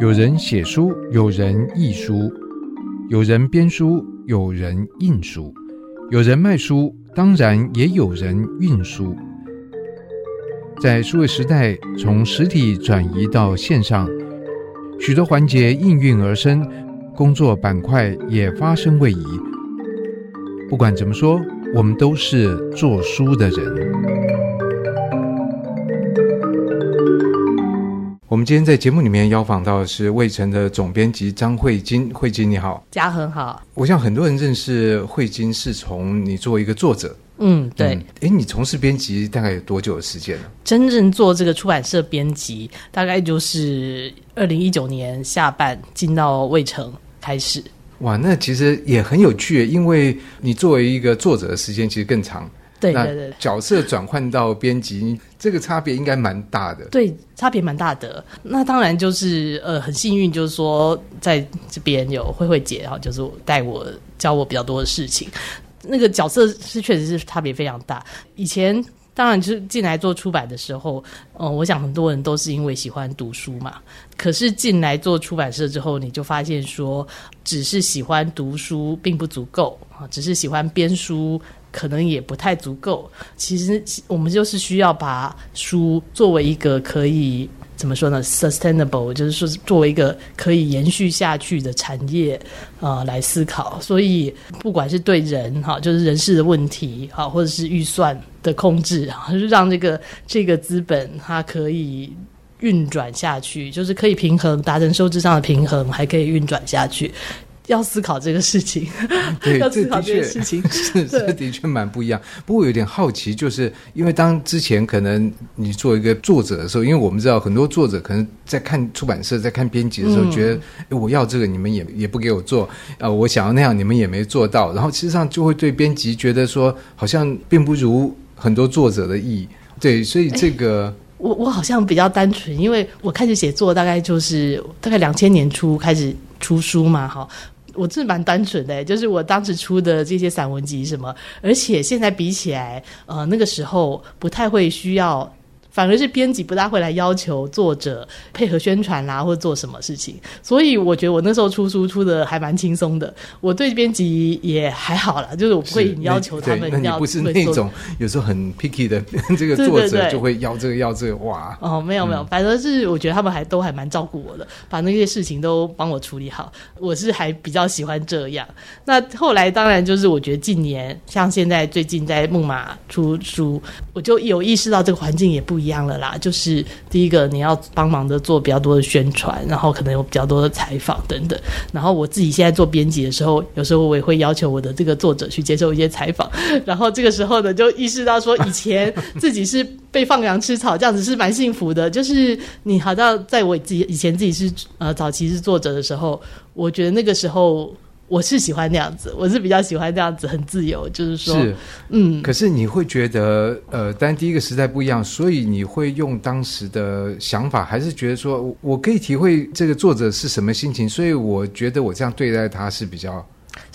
有人写书，有人译书，有人编书，有人印书，有人卖书，当然也有人运输。在数位时代，从实体转移到线上，许多环节应运而生，工作板块也发生位移。不管怎么说，我们都是做书的人。我们今天在节目里面邀访到的是魏城的总编辑张慧晶，慧晶你好，嘉恒好。我想很多人认识慧晶是从你作为一个作者，嗯，对。哎、嗯，你从事编辑大概有多久的时间了？真正做这个出版社编辑，大概就是二零一九年下半进到魏城开始。哇，那其实也很有趣，因为你作为一个作者的时间其实更长。对对对，角色转换到编辑，这个差别应该蛮大的。对，差别蛮大的。那当然就是呃，很幸运，就是说在这边有慧慧姐哈，就是带我教我比较多的事情。那个角色是确实是差别非常大。以前当然就是进来做出版的时候，嗯、呃，我想很多人都是因为喜欢读书嘛。可是进来做出版社之后，你就发现说，只是喜欢读书并不足够啊，只是喜欢编书。可能也不太足够。其实我们就是需要把书作为一个可以怎么说呢？sustainable，就是说作为一个可以延续下去的产业啊、来思考。所以不管是对人哈，就是人事的问题哈，或者是预算的控制，就是让这个这个资本它可以运转下去，就是可以平衡，达成收支上的平衡，还可以运转下去。要思考这个事情，对，要思考这个事情，是 这的确蛮不一样。不过有点好奇，就是因为当之前可能你做一个作者的时候，因为我们知道很多作者可能在看出版社、在看编辑的时候，觉得、嗯、我要这个，你们也也不给我做，呃，我想要那样，你们也没做到，然后其实上就会对编辑觉得说，好像并不如很多作者的意。对，所以这个。欸我我好像比较单纯，因为我开始写作大概就是大概两千年初开始出书嘛，哈，我真蛮单纯的，就是我当时出的这些散文集什么，而且现在比起来，呃，那个时候不太会需要。反而是编辑不大会来要求作者配合宣传啦，或者做什么事情，所以我觉得我那时候出书出的还蛮轻松的。我对编辑也还好啦，就是我不会要求他们要。不是那种有时候很 picky 的这个作者就会要这个要这个哇？哦，没有没有，嗯、反正是我觉得他们还都还蛮照顾我的，把那些事情都帮我处理好。我是还比较喜欢这样。那后来当然就是我觉得近年像现在最近在木马出书，我就有意识到这个环境也不一样。一样了啦，就是第一个你要帮忙的做比较多的宣传，然后可能有比较多的采访等等。然后我自己现在做编辑的时候，有时候我也会要求我的这个作者去接受一些采访。然后这个时候呢，就意识到说，以前自己是被放羊吃草，这样子是蛮幸福的。就是你好像在我自己以前自己是呃早期是作者的时候，我觉得那个时候。我是喜欢那样子，我是比较喜欢那样子，很自由，就是说，是，嗯。可是你会觉得，呃，但第一个时代不一样，所以你会用当时的想法，还是觉得说，我可以体会这个作者是什么心情，所以我觉得我这样对待他是比较。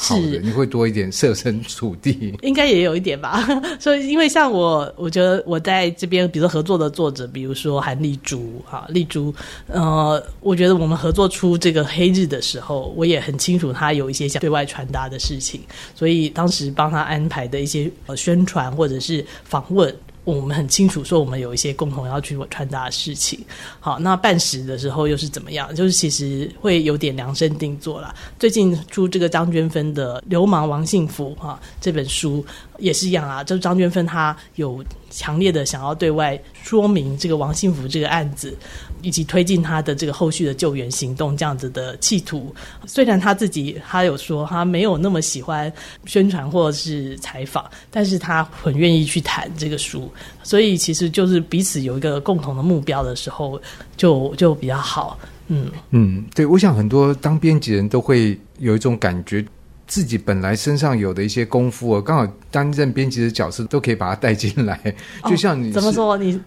是，你会多一点设身处地，应该也有一点吧。所以，因为像我，我觉得我在这边，比如说合作的作者，比如说韩丽珠，哈，丽珠，呃，我觉得我们合作出这个黑日的时候，我也很清楚他有一些想对外传达的事情，所以当时帮他安排的一些呃宣传或者是访问。我们很清楚说，我们有一些共同要去传达的事情。好，那办实的时候又是怎么样？就是其实会有点量身定做了。最近出这个张娟芬的《流氓王幸福》哈，这本书也是一样啊。就是张娟芬她有强烈的想要对外说明这个王幸福这个案子。以及推进他的这个后续的救援行动，这样子的企图。虽然他自己他有说他没有那么喜欢宣传或者是采访，但是他很愿意去谈这个书。所以其实就是彼此有一个共同的目标的时候就，就就比较好。嗯嗯，对，我想很多当编辑人都会有一种感觉。自己本来身上有的一些功夫哦，刚好担任编辑的角色都可以把它带进来。就像你、哦、怎么说你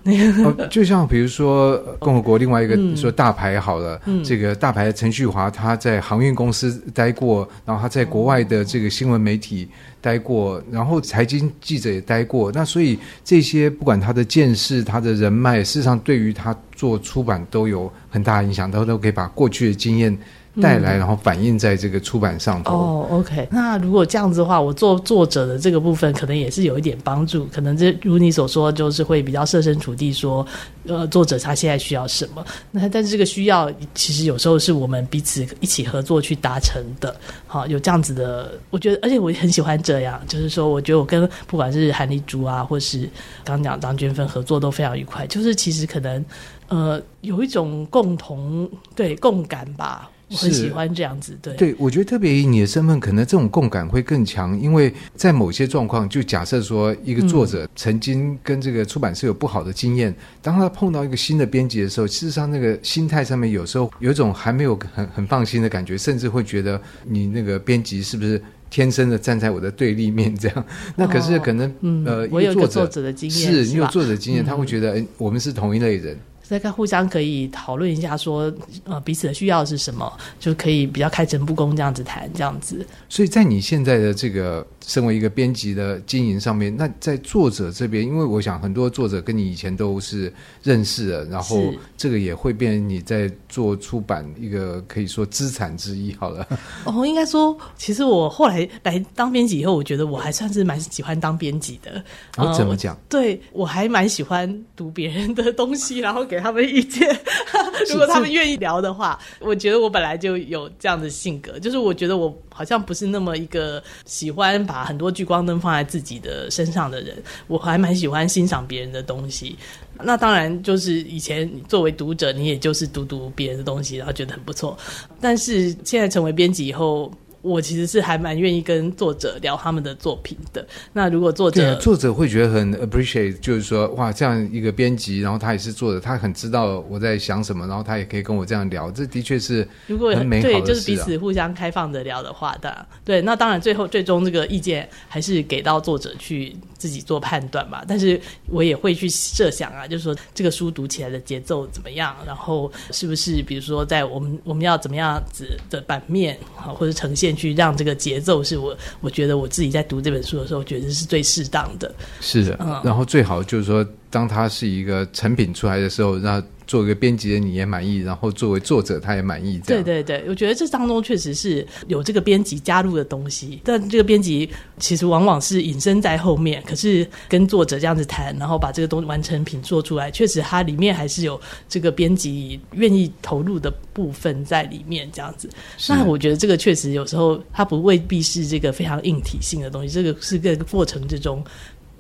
就像比如说共和国另外一个说大牌好了，嗯、这个大牌的陈旭华他在航运公司待过，然后他在国外的这个新闻媒体待过，然后财经记者也待过。那所以这些不管他的见识、他的人脉，事实上对于他做出版都有很大影响，他都可以把过去的经验。带来，然后反映在这个出版上头。哦、oh，OK。那如果这样子的话，我做作者的这个部分，可能也是有一点帮助。可能这如你所说，就是会比较设身处地说，呃，作者他现在需要什么。那但是这个需要，其实有时候是我们彼此一起合作去达成的。好，有这样子的，我觉得，而且我很喜欢这样，就是说，我觉得我跟不管是韩丽珠啊，或是刚讲张娟芬合作都非常愉快。就是其实可能，呃，有一种共同对共感吧。我很喜欢这样子，对对，我觉得特别以你的身份，可能这种共感会更强，因为在某些状况，就假设说一个作者曾经跟这个出版社有不好的经验，嗯、当他碰到一个新的编辑的时候，事实上那个心态上面有时候有一种还没有很很放心的感觉，甚至会觉得你那个编辑是不是天生的站在我的对立面这样？那可是可能、哦嗯、呃，我有作者的经验，是你有作者的经验，他会觉得，哎、嗯，我们是同一类人。大家互相可以讨论一下说，说呃彼此的需要是什么，就可以比较开诚布公这样子谈，这样子。所以在你现在的这个身为一个编辑的经营上面，那在作者这边，因为我想很多作者跟你以前都是认识的，然后这个也会变成你在做出版一个可以说资产之一。好了，哦，应该说，其实我后来来当编辑以后，我觉得我还算是蛮喜欢当编辑的。哦，后，怎么讲？对，我还蛮喜欢读别人的东西，然后给。他们意见，如果他们愿意聊的话，我觉得我本来就有这样的性格，就是我觉得我好像不是那么一个喜欢把很多聚光灯放在自己的身上的人，我还蛮喜欢欣赏别人的东西。那当然，就是以前作为读者，你也就是读读别人的东西，然后觉得很不错。但是现在成为编辑以后。我其实是还蛮愿意跟作者聊他们的作品的。那如果作者作者会觉得很 appreciate，就是说哇，这样一个编辑，然后他也是作者，他很知道我在想什么，然后他也可以跟我这样聊，这的确是如果很美好就是彼此互相开放的聊的话的。对，那当然最后最终这个意见还是给到作者去自己做判断嘛。但是我也会去设想啊，就是说这个书读起来的节奏怎么样，然后是不是比如说在我们我们要怎么样子的版面啊，或者呈现。去让这个节奏是我，我觉得我自己在读这本书的时候，觉得是最适当的。是的，嗯，然后最好就是说，当它是一个成品出来的时候，让。作为一个编辑的你也满意，然后作为作者他也满意。对对对，我觉得这当中确实是有这个编辑加入的东西，但这个编辑其实往往是隐身在后面，可是跟作者这样子谈，然后把这个东西完成品做出来，确实它里面还是有这个编辑愿意投入的部分在里面，这样子。那我觉得这个确实有时候它不未必是这个非常硬体性的东西，这个是个过程之中。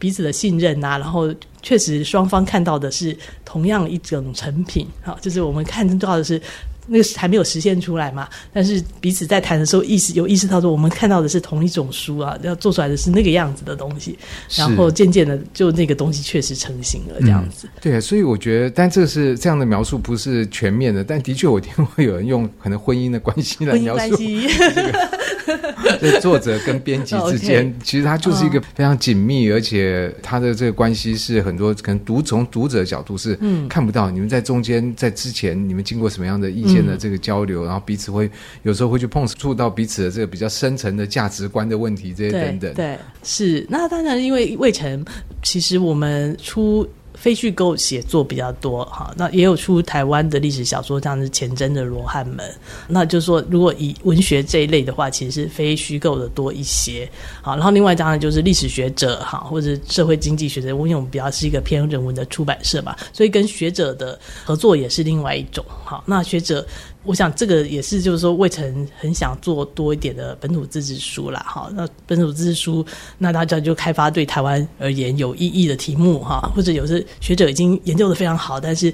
彼此的信任啊，然后确实双方看到的是同样一种成品，好，就是我们看到的是。那个还没有实现出来嘛？但是彼此在谈的时候，意识有意识到说，我们看到的是同一种书啊，要做出来的是那个样子的东西。然后渐渐的，就那个东西确实成型了，这样子。嗯、对，所以我觉得，但这是这样的描述不是全面的，但的确我听过有人用可能婚姻的关系来描述这个作者跟编辑 之间，okay, 其实它就是一个非常紧密，而且他的这个关系是很多可能读从读者的角度是看不到。嗯、你们在中间，在之前，你们经过什么样的意见？间的这个交流，然后彼此会有时候会去碰触到彼此的这个比较深层的价值观的问题，这些等等。对，是。那当然，因为魏晨，其实我们出。非虚构写作比较多哈，那也有出台湾的历史小说，像是前真的《罗汉门》。那就是说，如果以文学这一类的话，其实是非虚构的多一些。好，然后另外当然就是历史学者哈，或者社会经济学者，因为我们比较是一个偏人文的出版社吧，所以跟学者的合作也是另外一种。哈，那学者。我想这个也是，就是说，卫城很想做多一点的本土自治书啦，哈。那本土自治书，那大家就开发对台湾而言有意义的题目，哈，或者有些学者已经研究得非常好，但是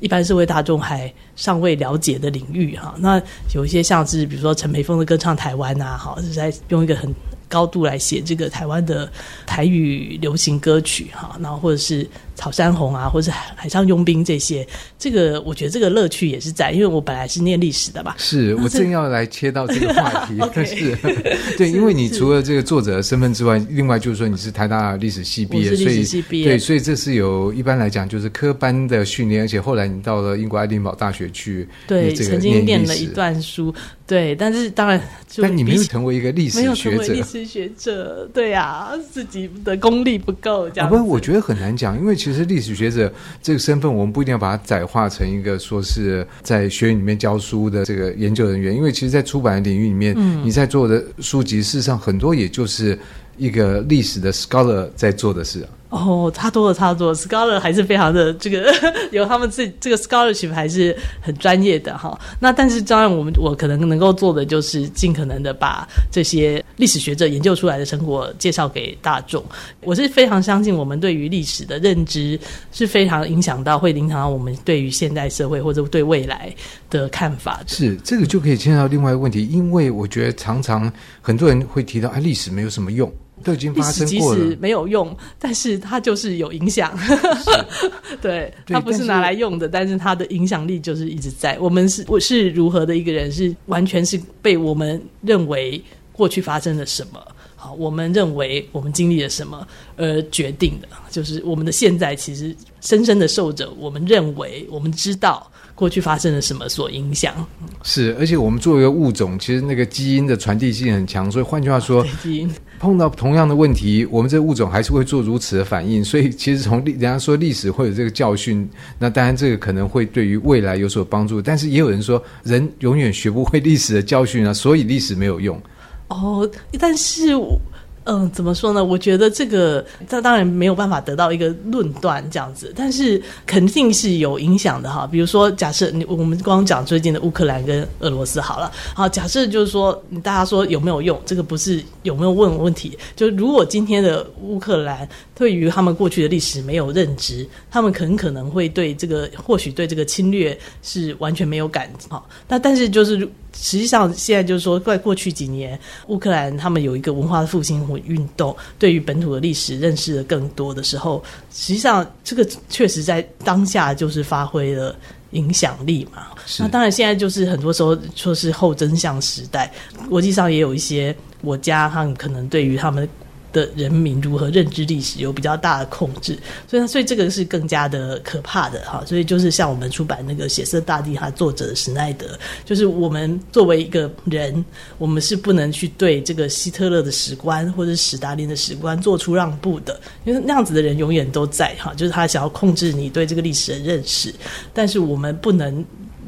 一般社会大众还尚未了解的领域，哈。那有一些像是，比如说陈培峰的《歌唱台湾》啊，哈，是在用一个很高度来写这个台湾的台语流行歌曲，哈，然后或者是。草山红啊，或者是海上佣兵这些。这个我觉得这个乐趣也是在，因为我本来是念历史的嘛。是我正要来切到这个话题，但是对，因为你除了这个作者的身份之外，另外就是说你是台大历史系毕业，所以对，所以这是有一般来讲就是科班的训练，而且后来你到了英国爱丁堡大学去，对，曾经念了一段书。对，但是当然，但你没有成为一个历史学者，历史学者，对呀、啊，自己的功力不够，这样。不，我觉得很难讲，因为其实历史学者这个身份，我们不一定要把它窄化成一个说是在学院里面教书的这个研究人员，因为其实，在出版的领域里面，嗯、你在做的书籍，事实上很多也就是一个历史的 scholar 在做的事啊。哦，差多了，差多了。Scholar 还是非常的这个，有他们自己这个 scholarship 还是很专业的哈。那但是当然，我们我可能能够做的就是尽可能的把这些历史学者研究出来的成果介绍给大众。我是非常相信，我们对于历史的认知是非常影响到，会影响到我们对于现代社会或者对未来的看法。是这个就可以牵涉到另外一个问题，因为我觉得常常很多人会提到，哎，历史没有什么用。都已经发生过了，即使没有用，但是它就是有影响。对，它不是拿来用的，但是，但是它的影响力就是一直在。我们是我是如何的一个人，是完全是被我们认为过去发生了什么，好，我们认为我们经历了什么而决定的，就是我们的现在其实深深的受着我们认为我们知道。过去发生了什么所影响？是，而且我们作为一个物种，其实那个基因的传递性很强，所以换句话说，基因碰到同样的问题，我们这个物种还是会做如此的反应。所以，其实从历人家说历史会有这个教训，那当然这个可能会对于未来有所帮助。但是也有人说，人永远学不会历史的教训啊，所以历史没有用。哦，但是我。嗯，怎么说呢？我觉得这个，这当然没有办法得到一个论断这样子，但是肯定是有影响的哈。比如说，假设你我们光讲最近的乌克兰跟俄罗斯好了，好，假设就是说，大家说有没有用？这个不是有没有问问题，就如果今天的乌克兰对于他们过去的历史没有认知，他们很可能会对这个或许对这个侵略是完全没有感哈。那但是就是。实际上，现在就是说，在过去几年，乌克兰他们有一个文化的复兴或运动，对于本土的历史认识的更多的时候，实际上这个确实在当下就是发挥了影响力嘛。那当然，现在就是很多时候说是后真相时代，国际上也有一些国家，他们可能对于他们。的人民如何认知历史有比较大的控制，所以所以这个是更加的可怕的哈。所以就是像我们出版那个《血色大地》，它作者史奈德，就是我们作为一个人，我们是不能去对这个希特勒的史观或者史达林的史观做出让步的，因为那样子的人永远都在哈，就是他想要控制你对这个历史的认识，但是我们不能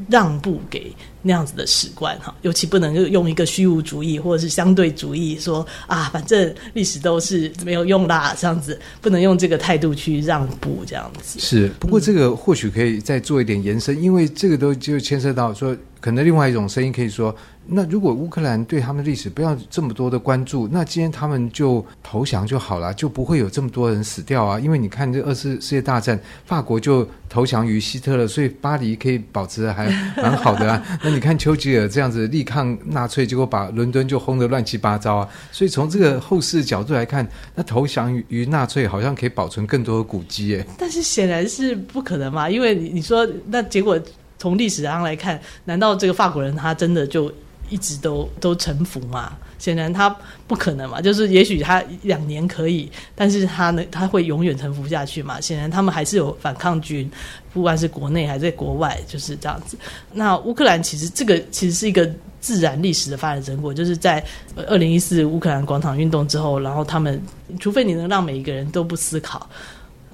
让步给。那样子的史观哈，尤其不能用一个虚无主义或者是相对主义说啊，反正历史都是没有用啦，这样子不能用这个态度去让步，这样子。是，不过这个或许可以再做一点延伸，因为这个都就牵涉到说，可能另外一种声音可以说。那如果乌克兰对他们的历史不要这么多的关注，那今天他们就投降就好了，就不会有这么多人死掉啊。因为你看这二次世界大战，法国就投降于希特勒，所以巴黎可以保持的还蛮好的啊。那你看丘吉尔这样子力抗纳粹，结果把伦敦就轰得乱七八糟啊。所以从这个后世角度来看，那投降于于纳粹好像可以保存更多的古迹耶。但是显然是不可能嘛，因为你说那结果从历史上来看，难道这个法国人他真的就？一直都都臣服吗？显然他不可能嘛。就是也许他两年可以，但是他呢，他会永远臣服下去嘛？显然他们还是有反抗军，不管是国内还是在国外，就是这样子。那乌克兰其实这个其实是一个自然历史的发展成果，就是在二零一四乌克兰广场运动之后，然后他们除非你能让每一个人都不思考。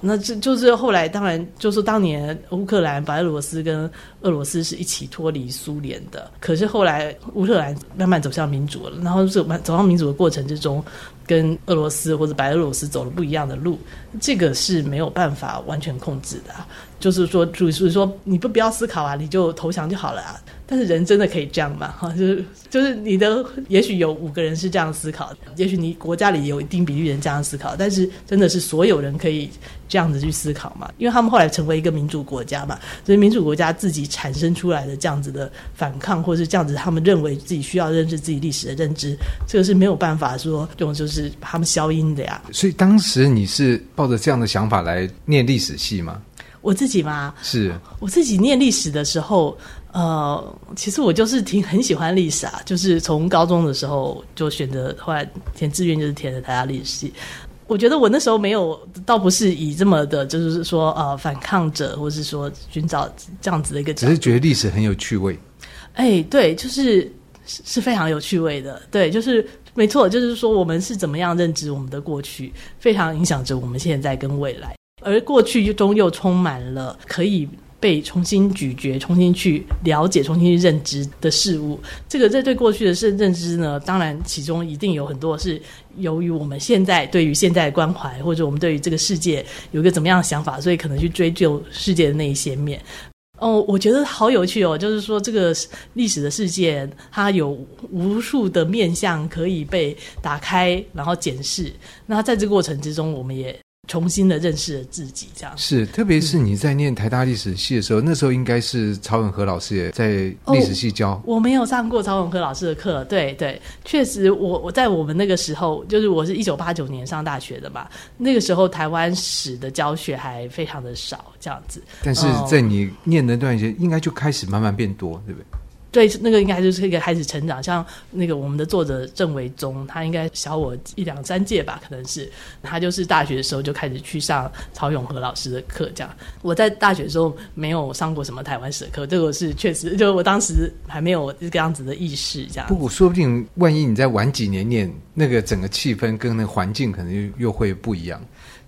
那这就是后来，当然就是当年乌克兰、白俄罗斯跟俄罗斯是一起脱离苏联的。可是后来乌克兰慢慢走向民主了，然后走走向民主的过程之中，跟俄罗斯或者白俄罗斯走了不一样的路，这个是没有办法完全控制的。就是说，就是说，你不不要思考啊，你就投降就好了啊。但是人真的可以这样吗？哈，就是就是你的，也许有五个人是这样思考，也许你国家里有一定比例人这样思考，但是真的是所有人可以这样子去思考嘛，因为他们后来成为一个民主国家嘛，所以民主国家自己产生出来的这样子的反抗，或是这样子他们认为自己需要认识自己历史的认知，这个是没有办法说用就是把他们消音的呀。所以当时你是抱着这样的想法来念历史系吗？我自己吗？是我自己念历史的时候，呃，其实我就是挺很喜欢历史啊，就是从高中的时候就选择，后来填志愿就是填的台大历史系。我觉得我那时候没有，倒不是以这么的，就是说呃反抗者，或是说寻找这样子的一个，只是觉得历史很有趣味。哎，对，就是是非常有趣味的，对，就是没错，就是说我们是怎么样认知我们的过去，非常影响着我们现在跟未来。而过去中又充满了可以被重新咀嚼、重新去了解、重新去认知的事物。这个这对过去的是认知呢，当然其中一定有很多是由于我们现在对于现在的关怀，或者我们对于这个世界有一个怎么样的想法，所以可能去追究世界的那一些面。哦，我觉得好有趣哦，就是说这个历史的世界，它有无数的面向可以被打开，然后检视。那在这个过程之中，我们也。重新的认识了自己，这样是，特别是你在念台大历史系的时候，嗯、那时候应该是曹永和老师也在历史系教。哦、我没有上过曹永和老师的课，对对，确实我，我我在我们那个时候，就是我是一九八九年上大学的嘛，那个时候台湾史的教学还非常的少，这样子。但是在你念的那段时间，应该就开始慢慢变多，对不对？对，那个应该就是一个开始成长，像那个我们的作者郑维宗，他应该小我一两三届吧，可能是他就是大学的时候就开始去上曹永和老师的课，这样。我在大学的时候没有上过什么台湾史的课，这个是确实，就我当时还没有这个样子的意识，这样。不过说不定万一你再晚几年念，那个整个气氛跟那个环境可能又又会不一样。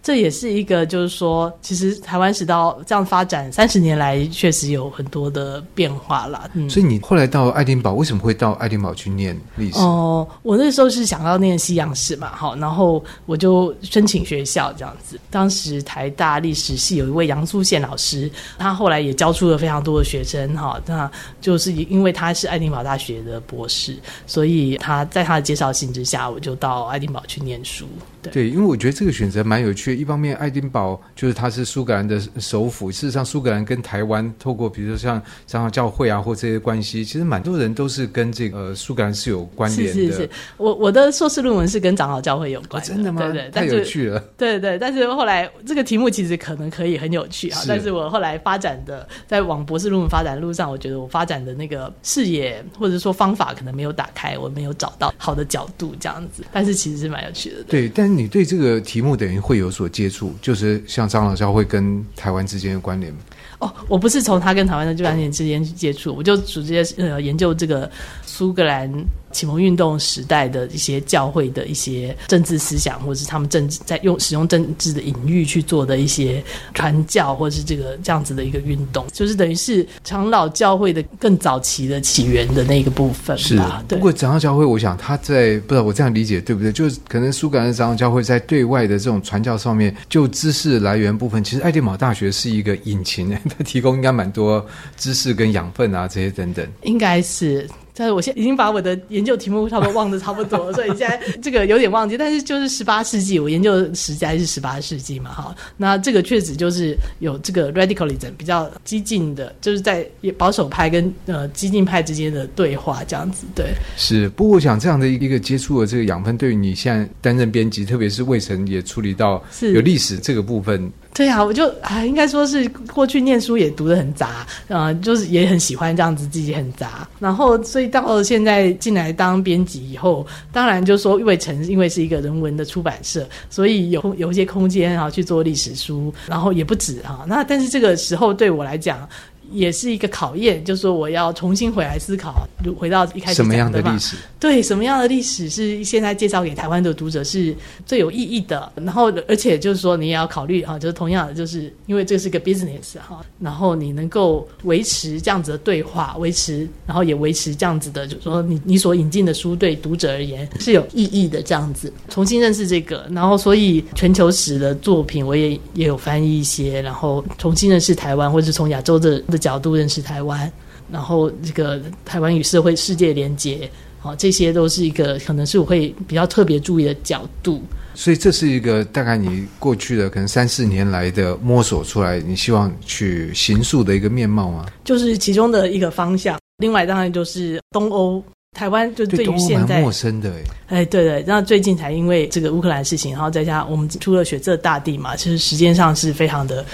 这也是一个，就是说，其实台湾史到这样发展三十年来，确实有很多的变化了。嗯，所以你后来到爱丁堡，为什么会到爱丁堡去念历史？哦，我那时候是想要念西洋史嘛，好，然后我就申请学校这样子。当时台大历史系有一位杨素宪老师，他后来也教出了非常多的学生，哈，那就是因为他是爱丁堡大学的博士，所以他在他的介绍信之下，我就到爱丁堡去念书。对，对，因为我觉得这个选择蛮有趣的。一方面，爱丁堡就是它是苏格兰的首府。事实上，苏格兰跟台湾透过比如说像长老教会啊，或这些关系，其实蛮多人都是跟这个呃苏格兰是有关联的。是是是，我我的硕士论文是跟长老教会有关的。哦，真的吗？对对，太有趣了。对对，但是后来这个题目其实可能可以很有趣啊。是。但是我后来发展的在往博士论文发展的路上，我觉得我发展的那个视野或者说方法可能没有打开，我没有找到好的角度这样子。但是其实是蛮有趣的。对，对，但。你对这个题目等于会有所所接触，就是像张老教会跟台湾之间的关联。哦，我不是从他跟台湾的关联之间去接触，我就直接呃研究这个苏格兰。启蒙运动时代的一些教会的一些政治思想，或者是他们政治在用使用政治的隐喻去做的一些传教，或者是这个这样子的一个运动，就是等于是长老教会的更早期的起源的那个部分。是，对。不过长老教会，我想他在不知道我这样理解对不对？就是可能苏格兰的长老教会在对外的这种传教上面，就知识来源部分，其实爱丁堡大学是一个引擎，它提供应该蛮多知识跟养分啊这些等等。应该是。但是我现在已经把我的研究题目差不多忘得差不多了，所以现在这个有点忘记。但是就是十八世纪，我研究的时代是十八世纪嘛，哈。那这个确实就是有这个 radicalism 比较激进的，就是在保守派跟呃激进派之间的对话这样子。对，是。不过我想这样的一个接触的这个养分，对于你现在担任编辑，特别是魏晨也处理到有历史这个部分。对呀，我就啊，应该说是过去念书也读的很杂，啊、就是也很喜欢这样子，自己很杂。然后，所以到了现在进来当编辑以后，当然就说因为成因为是一个人文的出版社，所以有有一些空间啊去做历史书，然后也不止啊。那但是这个时候对我来讲。也是一个考验，就是说我要重新回来思考，回到一开始什么样的历史？对，什么样的历史是现在介绍给台湾的读者是最有意义的？然后，而且就是说你也要考虑哈，就是同样的，就是因为这是个 business 哈，然后你能够维持这样子的对话，维持，然后也维持这样子的，就是说你你所引进的书对读者而言是有意义的，这样子重新认识这个，然后所以全球史的作品我也也有翻译一些，然后重新认识台湾，或者是从亚洲的的。角度认识台湾，然后这个台湾与社会世界连接，好，这些都是一个可能是我会比较特别注意的角度。所以这是一个大概你过去的可能三四年来的摸索出来，你希望去形塑的一个面貌吗？就是其中的一个方向。另外当然就是东欧。台湾就对于现在陌生的哎，哎，对对，那最近才因为这个乌克兰事情，然后再加上我们出了《血色大地》嘛，其实时间上是非常的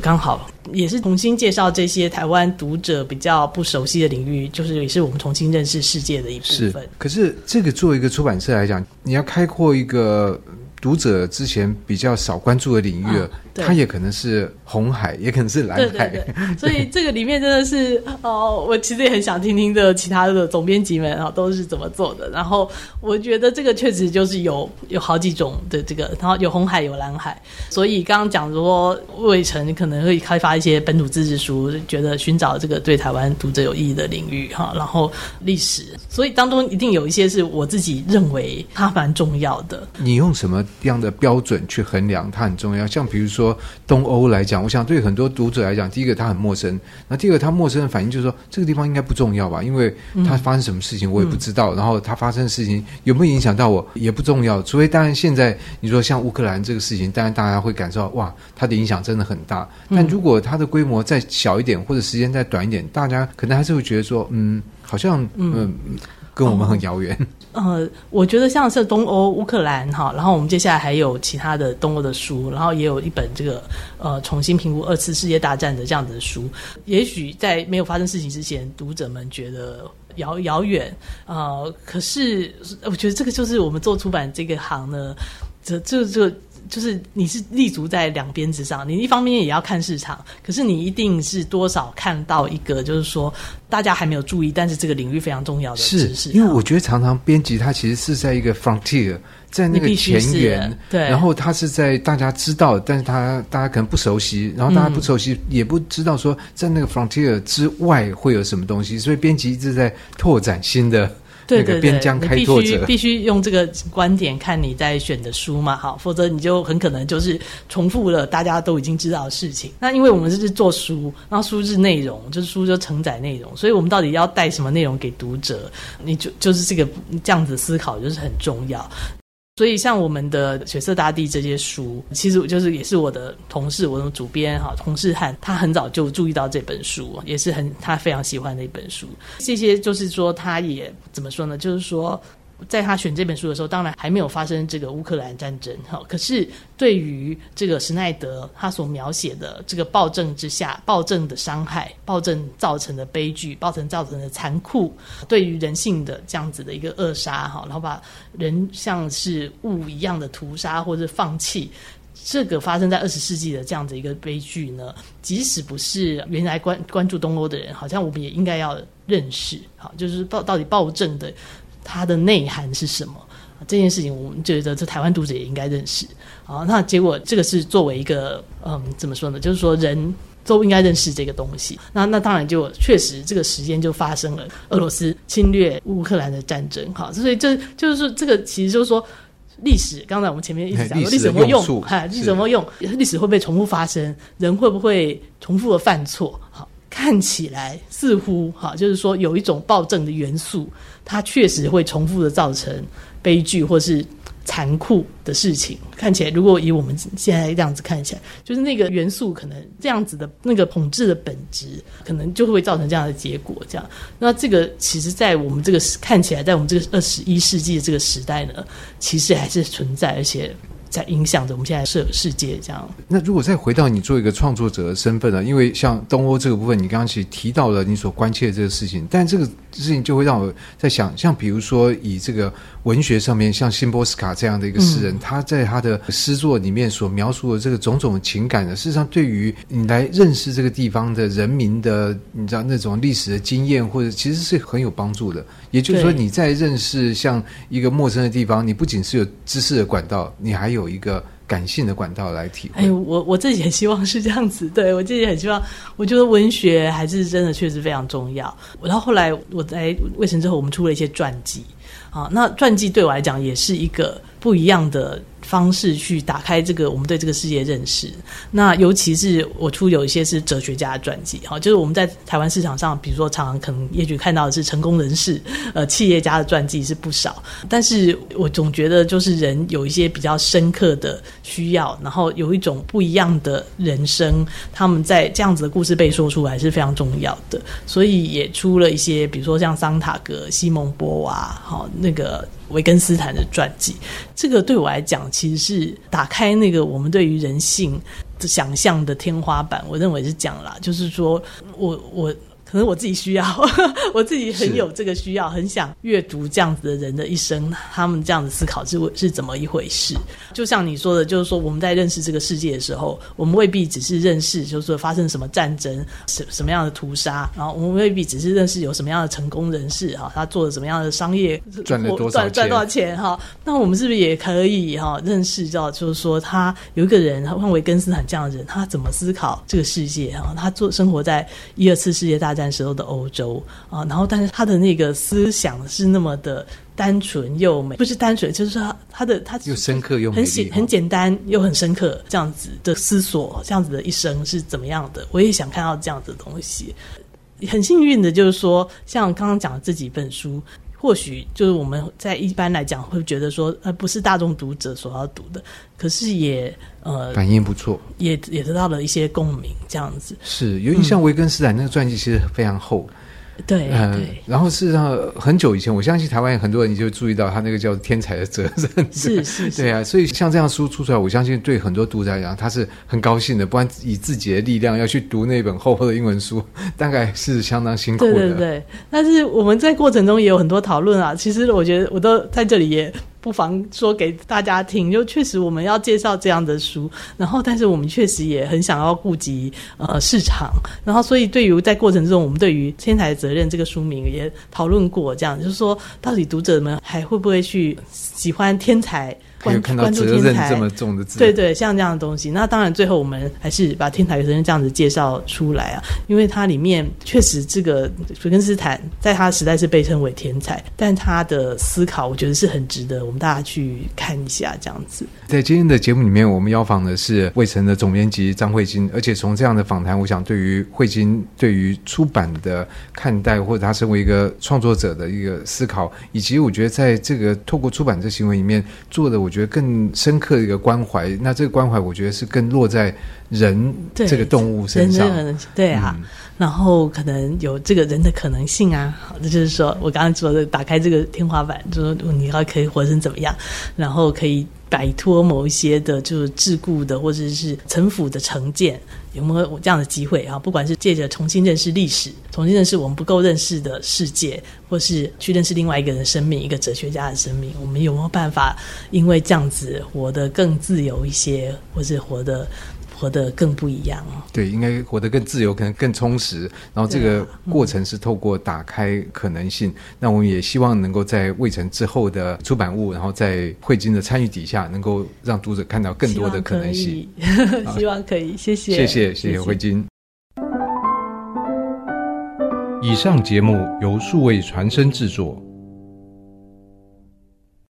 刚好，也是重新介绍这些台湾读者比较不熟悉的领域，就是也是我们重新认识世界的一部分。是，可是这个作为一个出版社来讲，你要开阔一个读者之前比较少关注的领域，嗯、它也可能是。红海也可能是蓝海，对对对，所以这个里面真的是哦，我其实也很想听听的其他的总编辑们啊都是怎么做的。然后我觉得这个确实就是有有好几种的这个，然后有红海有蓝海。所以刚刚讲说魏晨可能会开发一些本土自治书，觉得寻找这个对台湾读者有意义的领域哈。然后历史，所以当中一定有一些是我自己认为它蛮重要的。你用什么样的标准去衡量它很重要？像比如说东欧来讲。我想对很多读者来讲，第一个他很陌生，那第二个他陌生的反应就是说，这个地方应该不重要吧？因为他发生什么事情我也不知道，嗯、然后他发生的事情有没有影响到我也不重要。除非当然现在你说像乌克兰这个事情，当然大家会感受到哇，它的影响真的很大。但如果它的规模再小一点，或者时间再短一点，大家可能还是会觉得说，嗯，好像嗯。嗯跟我们很遥远。呃，我觉得像是东欧、乌克兰哈，然后我们接下来还有其他的东欧的书，然后也有一本这个呃重新评估二次世界大战的这样子的书。也许在没有发生事情之前，读者们觉得遥遥远啊、呃，可是我觉得这个就是我们做出版这个行呢，这这这。就是你是立足在两边之上，你一方面也要看市场，可是你一定是多少看到一个，就是说大家还没有注意，但是这个领域非常重要的知识。是，因为我觉得常常编辑他其实是在一个 frontier，在那个前沿，对，然后他是在大家知道，但是他大家可能不熟悉，然后大家不熟悉、嗯、也不知道说在那个 frontier 之外会有什么东西，所以编辑一直在拓展新的。对对对，边疆开拓者，你必须必须用这个观点看你在选的书嘛，好，否则你就很可能就是重复了大家都已经知道的事情。那因为我们是做书，然后书是内容，就是书就承载内容，所以我们到底要带什么内容给读者，你就就是这个这样子思考就是很重要。所以，像我们的《血色大地》这些书，其实就是也是我的同事，我的主编哈，同事汉，他很早就注意到这本书，也是很他非常喜欢的一本书。这些就是说，他也怎么说呢？就是说。在他选这本书的时候，当然还没有发生这个乌克兰战争哈。可是对于这个施耐德他所描写的这个暴政之下，暴政的伤害，暴政造成的悲剧，暴政造成的残酷，对于人性的这样子的一个扼杀哈，然后把人像是物一样的屠杀或者放弃，这个发生在二十世纪的这样子一个悲剧呢，即使不是原来关关注东欧的人，好像我们也应该要认识，好，就是到到底暴政的。它的内涵是什么？这件事情我们觉得这台湾读者也应该认识。啊，那结果这个是作为一个嗯，怎么说呢？就是说人都应该认识这个东西。那那当然就确实这个时间就发生了俄罗斯侵略乌克兰的战争。哈，所以这就是说这个其实就是说历史。刚才我们前面一直讲 说历史怎么用，哈，历史怎么用？历史会不会重复发生？人会不会重复的犯错？好。看起来似乎哈，就是说有一种暴政的元素，它确实会重复的造成悲剧或是残酷的事情。看起来，如果以我们现在这样子看起来，就是那个元素可能这样子的那个统治的本质，可能就会造成这样的结果。这样，那这个其实，在我们这个看起来，在我们这个二十一世纪的这个时代呢，其实还是存在，而且。在影响着我们现在世世界这样。那如果再回到你做一个创作者的身份呢？因为像东欧这个部分，你刚刚其实提到了你所关切的这个事情，但这个事情就会让我在想，像比如说以这个文学上面，像辛波斯卡这样的一个诗人，嗯、他在他的诗作里面所描述的这个种种情感呢，事实上对于你来认识这个地方的人民的，你知道那种历史的经验，或者其实是很有帮助的。也就是说，你在认识像一个陌生的地方，你不仅是有知识的管道，你还有有一个感性的管道来体会。我我自己也希望是这样子，对，我自己很希望。我觉得文学还是真的确实非常重要。然后后来我在卫城之后，我们出了一些传记啊，那传记对我来讲也是一个不一样的方式去打开这个我们对这个世界认识。那尤其是我出有一些是哲学家的传记，哈，就是我们在台湾市场上，比如说常常可能也许看到的是成功人士、呃企业家的传记是不少，但是我总觉得就是人有一些比较深刻的需要，然后有一种不一样的人生，他们在这样子的故事被说出来是非常重要的，所以也出了一些，比如说像桑塔格、西蒙波娃，好那个。维根斯坦的传记，这个对我来讲，其实是打开那个我们对于人性想象的天花板。我认为是这样啦，就是说我我。可能我自己需要，我自己很有这个需要，很想阅读这样子的人的一生，他们这样子思考是是怎么一回事？就像你说的，就是说我们在认识这个世界的时候，我们未必只是认识，就是说发生什么战争、什什么样的屠杀，然后我们未必只是认识有什么样的成功人士哈，他做了什么样的商业赚了多少赚赚多少钱哈？那我们是不是也可以哈认识到，就是说他有一个人，像维根斯坦这样的人，他怎么思考这个世界哈？他做生活在一二次世界大战。时候的欧洲啊，然后但是他的那个思想是那么的单纯又美，不是单纯，就是说他他的他又深刻又很简很简单又很深刻，这样子的思索，这样子的一生是怎么样的？我也想看到这样子的东西。很幸运的就是说，像刚刚讲的这几本书。或许就是我们在一般来讲会觉得说，呃，不是大众读者所要读的，可是也呃反应不错，也也得到了一些共鸣，这样子。是，尤其像维根斯坦那个传记，其实非常厚。嗯对，嗯，然后事实上很久以前，我相信台湾很多人就注意到他那个叫天才的责任，是是，对啊，所以像这样书出出来，我相信对很多读者来讲，他是很高兴的，不然以自己的力量要去读那本厚厚的英文书，大概是相当辛苦的。对对对，但是我们在过程中也有很多讨论啊，其实我觉得我都在这里也。不妨说给大家听，就确实我们要介绍这样的书，然后但是我们确实也很想要顾及呃市场，然后所以对于在过程中，我们对于《天才责任》这个书名也讨论过，这样就是说，到底读者们还会不会去喜欢天才？有看到责任这么重的字，对对，像这样的东西。那当然，最后我们还是把天才学生这样子介绍出来啊，因为它里面确实这个维根斯坦在他时代是被称为天才，但他的思考，我觉得是很值得我们大家去看一下这样子。在今天的节目里面，我们邀访的是魏晨的总编辑张慧晶，而且从这样的访谈，我想对于慧晶对于出版的看待，或者他身为一个创作者的一个思考，以及我觉得在这个透过出版这行为里面做的，我。觉得更深刻的一个关怀，那这个关怀，我觉得是更落在人这个动物身上。对，对啊、嗯，然后可能有这个人的可能性啊。好，这就是说我刚刚说的，打开这个天花板，就说你要可以活成怎么样，然后可以摆脱某一些的，就是桎梏的或者是城府的成见。有没有这样的机会啊？不管是借着重新认识历史，重新认识我们不够认识的世界，或是去认识另外一个人的生命，一个哲学家的生命，我们有没有办法因为这样子活得更自由一些，或是活得？活得更不一样哦。对，应该活得更自由，可能更充实。然后这个过程是透过打开可能性。啊嗯、那我们也希望能够在卫城之后的出版物，然后在惠金的参与底下，能够让读者看到更多的可能性。希望可以，谢谢，谢谢，谢谢惠金。以上节目由数位传声制作。